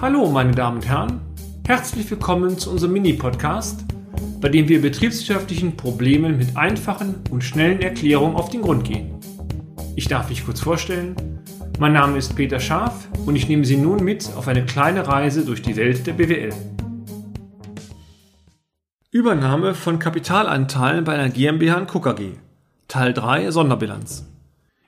Hallo, meine Damen und Herren. Herzlich willkommen zu unserem Mini-Podcast, bei dem wir betriebswirtschaftlichen Problemen mit einfachen und schnellen Erklärungen auf den Grund gehen. Ich darf mich kurz vorstellen. Mein Name ist Peter Scharf und ich nehme Sie nun mit auf eine kleine Reise durch die Welt der BWL. Übernahme von Kapitalanteilen bei einer GmbH und KUKAG. Teil 3 Sonderbilanz.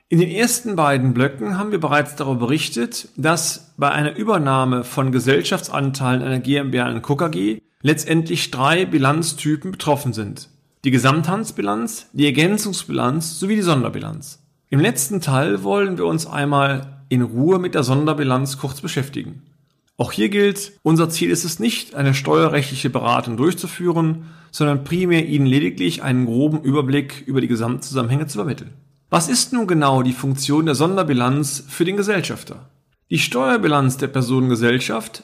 In den ersten beiden Blöcken haben wir bereits darüber berichtet, dass bei einer Übernahme von Gesellschaftsanteilen einer GmbH und KG letztendlich drei Bilanztypen betroffen sind. Die Gesamthandsbilanz, die Ergänzungsbilanz sowie die Sonderbilanz. Im letzten Teil wollen wir uns einmal in Ruhe mit der Sonderbilanz kurz beschäftigen. Auch hier gilt, unser Ziel ist es nicht, eine steuerrechtliche Beratung durchzuführen, sondern primär Ihnen lediglich einen groben Überblick über die Gesamtzusammenhänge zu vermitteln. Was ist nun genau die Funktion der Sonderbilanz für den Gesellschafter? Die Steuerbilanz der Personengesellschaft,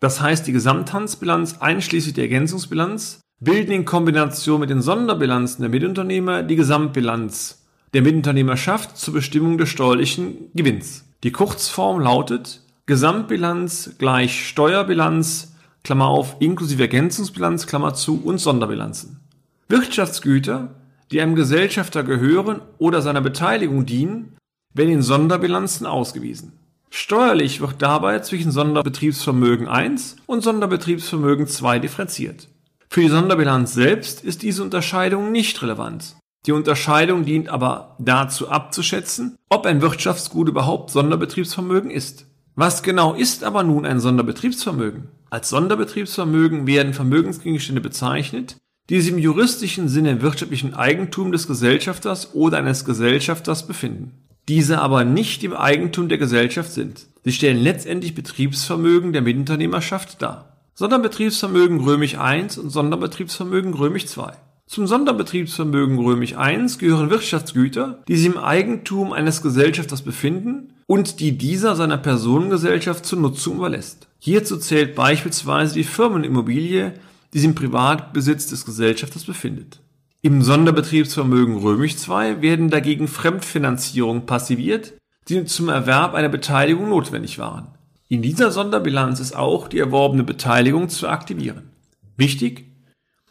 das heißt die Gesamthandsbilanz einschließlich der Ergänzungsbilanz, bilden in Kombination mit den Sonderbilanzen der Mitunternehmer die Gesamtbilanz der Mitunternehmerschaft zur Bestimmung des steuerlichen Gewinns. Die Kurzform lautet Gesamtbilanz gleich Steuerbilanz, Klammer auf, inklusive Ergänzungsbilanz, Klammer zu und Sonderbilanzen. Wirtschaftsgüter die einem Gesellschafter gehören oder seiner Beteiligung dienen, werden in Sonderbilanzen ausgewiesen. Steuerlich wird dabei zwischen Sonderbetriebsvermögen 1 und Sonderbetriebsvermögen 2 differenziert. Für die Sonderbilanz selbst ist diese Unterscheidung nicht relevant. Die Unterscheidung dient aber dazu abzuschätzen, ob ein Wirtschaftsgut überhaupt Sonderbetriebsvermögen ist. Was genau ist aber nun ein Sonderbetriebsvermögen? Als Sonderbetriebsvermögen werden Vermögensgegenstände bezeichnet, die sich im juristischen Sinne im wirtschaftlichen Eigentum des Gesellschafters oder eines Gesellschafters befinden. Diese aber nicht im Eigentum der Gesellschaft sind. Sie stellen letztendlich Betriebsvermögen der Mitunternehmerschaft dar. Sonderbetriebsvermögen römisch I und Sonderbetriebsvermögen römisch II. Zum Sonderbetriebsvermögen römisch I gehören Wirtschaftsgüter, die sich im Eigentum eines Gesellschafters befinden und die dieser seiner Personengesellschaft zur Nutzung überlässt. Hierzu zählt beispielsweise die Firmenimmobilie, die sich im Privatbesitz des Gesellschafters befindet. Im Sonderbetriebsvermögen Römisch II werden dagegen Fremdfinanzierungen passiviert, die zum Erwerb einer Beteiligung notwendig waren. In dieser Sonderbilanz ist auch die erworbene Beteiligung zu aktivieren. Wichtig,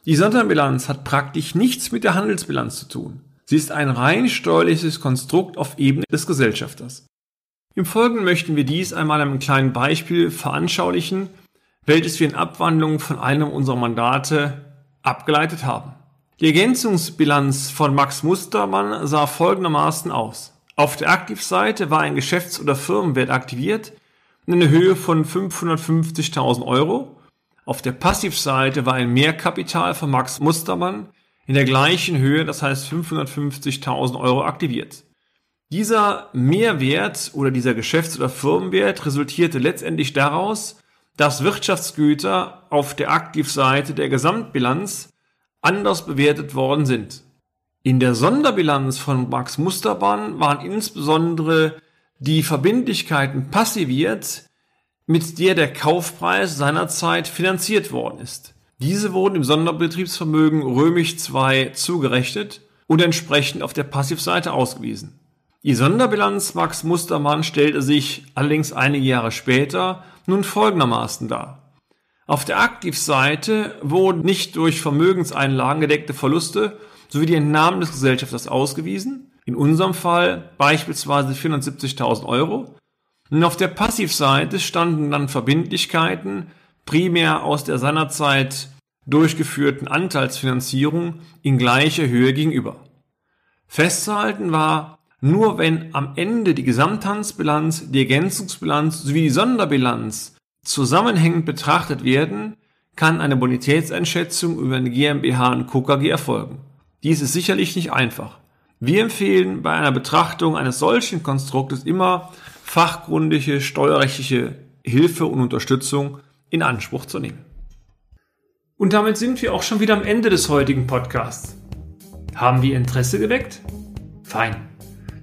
die Sonderbilanz hat praktisch nichts mit der Handelsbilanz zu tun. Sie ist ein rein steuerliches Konstrukt auf Ebene des Gesellschafters. Im Folgenden möchten wir dies einmal einem kleinen Beispiel veranschaulichen, welches wir in Abwandlung von einem unserer Mandate abgeleitet haben. Die Ergänzungsbilanz von Max Mustermann sah folgendermaßen aus. Auf der Aktivseite war ein Geschäfts- oder Firmenwert aktiviert in einer Höhe von 550.000 Euro. Auf der Passivseite war ein Mehrkapital von Max Mustermann in der gleichen Höhe, das heißt 550.000 Euro aktiviert. Dieser Mehrwert oder dieser Geschäfts- oder Firmenwert resultierte letztendlich daraus, dass Wirtschaftsgüter auf der Aktivseite der Gesamtbilanz anders bewertet worden sind. In der Sonderbilanz von Max Musterbahn waren insbesondere die Verbindlichkeiten passiviert, mit der der Kaufpreis seinerzeit finanziert worden ist. Diese wurden im Sonderbetriebsvermögen römisch 2 zugerechnet und entsprechend auf der Passivseite ausgewiesen. Die Sonderbilanz Max Mustermann stellte sich allerdings einige Jahre später nun folgendermaßen dar. Auf der Aktivseite wurden nicht durch Vermögenseinlagen gedeckte Verluste sowie die Entnahmen des Gesellschafters ausgewiesen, in unserem Fall beispielsweise 470.000 Euro. Und auf der Passivseite standen dann Verbindlichkeiten, primär aus der seinerzeit durchgeführten Anteilsfinanzierung in gleicher Höhe gegenüber. Festzuhalten war, nur wenn am Ende die Gesamthandsbilanz, die Ergänzungsbilanz sowie die Sonderbilanz zusammenhängend betrachtet werden, kann eine Bonitätseinschätzung über eine GmbH und Co. KG erfolgen. Dies ist sicherlich nicht einfach. Wir empfehlen bei einer Betrachtung eines solchen Konstruktes immer fachgründliche steuerrechtliche Hilfe und Unterstützung in Anspruch zu nehmen. Und damit sind wir auch schon wieder am Ende des heutigen Podcasts. Haben wir Interesse geweckt? Fein